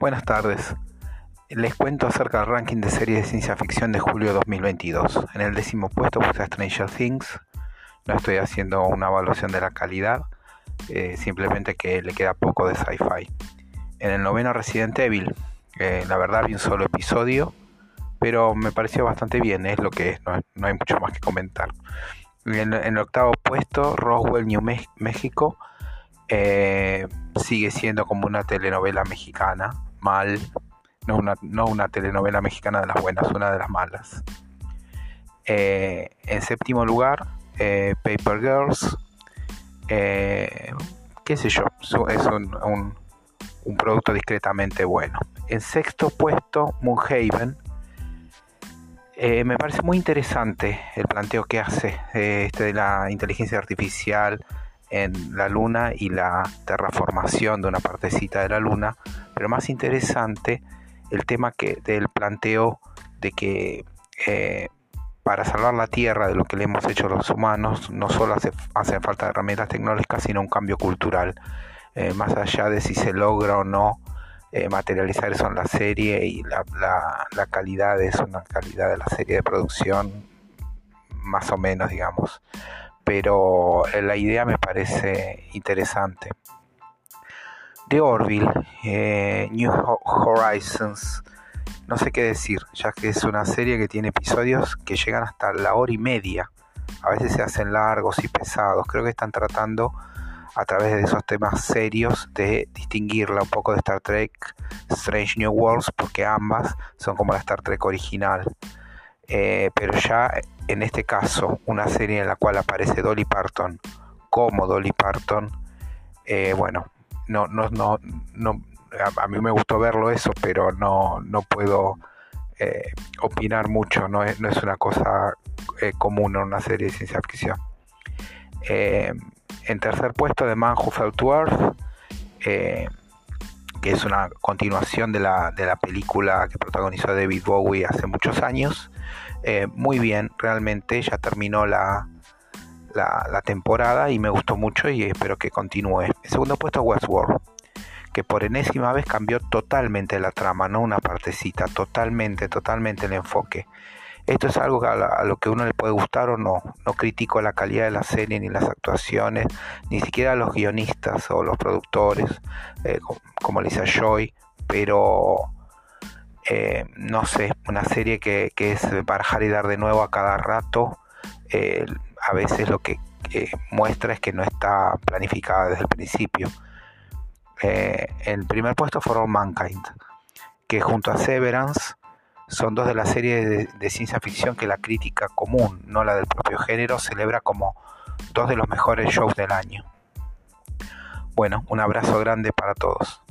Buenas tardes. Les cuento acerca del ranking de series de ciencia ficción de julio 2022. En el décimo puesto puse Stranger Things. No estoy haciendo una evaluación de la calidad, eh, simplemente que le queda poco de sci-fi. En el noveno Resident Evil. Eh, la verdad vi un solo episodio, pero me pareció bastante bien, es lo que es, no, hay mucho más que comentar. En, el octavo puesto, Roswell, New México. Eh, sigue siendo como una telenovela mexicana mal, no una, no una telenovela mexicana de las buenas, una de las malas. Eh, en séptimo lugar, eh, Paper Girls, eh, qué sé yo, es un, un, producto discretamente bueno. En sexto puesto, Moonhaven. me parece muy interesante el planteo que hace este de la inteligencia artificial en la luna y la terraformación de una partecita de la luna pero más interesante el tema que, del planteo de que eh, para salvar la Tierra de lo que le hemos hecho los humanos, no solo hace, hacen falta herramientas tecnológicas, sino un cambio cultural. Eh, más allá de si se logra o no eh, materializar eso en la serie y la, la, calidad es una calidad de la serie de producción, más o menos, digamos. Pero la idea me parece interesante. The Orville, eh, New Horizons, no sé qué decir, ya que es una serie que tiene episodios que llegan hasta la hora y media. A veces se hacen largos y pesados. Creo que están tratando a través de esos temas serios de distinguirla un poco de Star Trek Strange New Worlds, porque ambas son como la Star Trek original. Eh, pero ya en este caso, una serie en la cual aparece Dolly Parton como Dolly Parton, eh, bueno, no, no, no, no a, mí me gustó verlo eso, pero no, no puedo eh, opinar mucho, no es, no es una cosa eh, común en una serie de ciencia ficción. Eh, en tercer puesto, de Man Who Fell to que es una continuación de la, de la película que protagonizó David Bowie hace muchos años. muy bien, realmente ya terminó la, la, temporada y me gustó mucho y espero que continúe. En segundo puesto Westworld, que por enésima vez cambió totalmente la trama, no una partecita, totalmente, totalmente el enfoque. Esto es algo a, lo que uno le puede gustar o no. No critico la calidad de la serie ni las actuaciones, ni siquiera los guionistas o los productores, eh, como Lisa Joy, pero eh, no sé, una serie que, es barajar y dar de nuevo a cada rato. Eh, a veces lo que muestra es que no está planificada desde el principio. Eh, el primer puesto All Mankind, que junto a Severance son dos de las series de, ciencia ficción que la crítica común, no la del propio género, celebra como dos de los mejores shows del año. Bueno, un abrazo grande para todos.